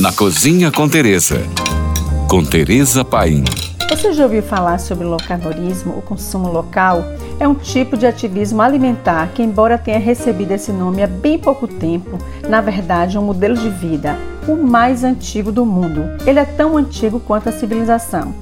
Na Cozinha com Teresa. Com Teresa Paim. Você já ouviu falar sobre locavorismo, o consumo local? É um tipo de ativismo alimentar que, embora tenha recebido esse nome há bem pouco tempo, na verdade é um modelo de vida, o mais antigo do mundo. Ele é tão antigo quanto a civilização.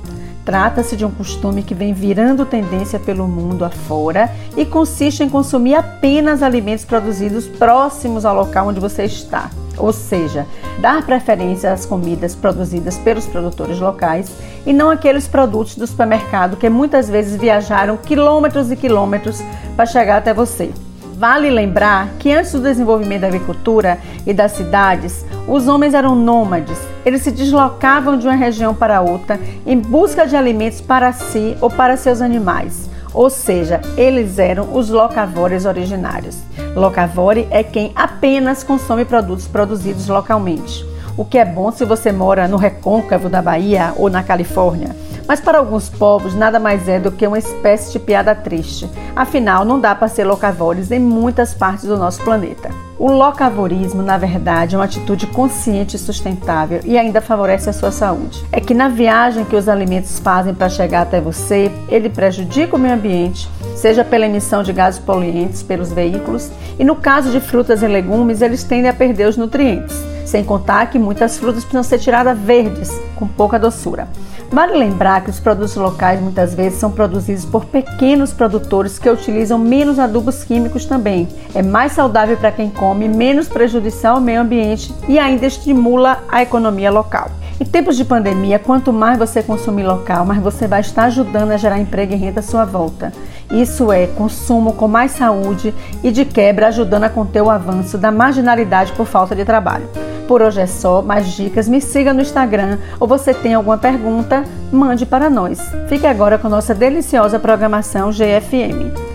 Trata-se de um costume que vem virando tendência pelo mundo afora e consiste em consumir apenas alimentos produzidos próximos ao local onde você está ou seja, dar preferência às comidas produzidas pelos produtores locais e não aqueles produtos do supermercado que muitas vezes viajaram quilômetros e quilômetros para chegar até você. Vale lembrar que antes do desenvolvimento da agricultura e das cidades, os homens eram nômades. Eles se deslocavam de uma região para outra em busca de alimentos para si ou para seus animais ou seja, eles eram os locavores originários. Locavore é quem apenas consome produtos produzidos localmente, o que é bom se você mora no recôncavo da Bahia ou na Califórnia. Mas para alguns povos nada mais é do que uma espécie de piada triste. Afinal, não dá para ser locavores em muitas partes do nosso planeta. O locavorismo, na verdade, é uma atitude consciente e sustentável e ainda favorece a sua saúde. É que na viagem que os alimentos fazem para chegar até você, ele prejudica o meio ambiente, seja pela emissão de gases poluentes pelos veículos, e no caso de frutas e legumes, eles tendem a perder os nutrientes. Sem contar que muitas frutas precisam ser tiradas verdes, com pouca doçura. Vale lembrar que os produtos locais muitas vezes são produzidos por pequenos produtores que utilizam menos adubos químicos também. É mais saudável para quem come, menos prejudicial ao meio ambiente e ainda estimula a economia local. Em tempos de pandemia, quanto mais você consumir local, mais você vai estar ajudando a gerar emprego e renda à sua volta. Isso é consumo com mais saúde e de quebra ajudando a conter o avanço da marginalidade por falta de trabalho. Por hoje é só, mais dicas, me siga no Instagram ou você tem alguma pergunta, mande para nós. Fique agora com nossa deliciosa programação GFM.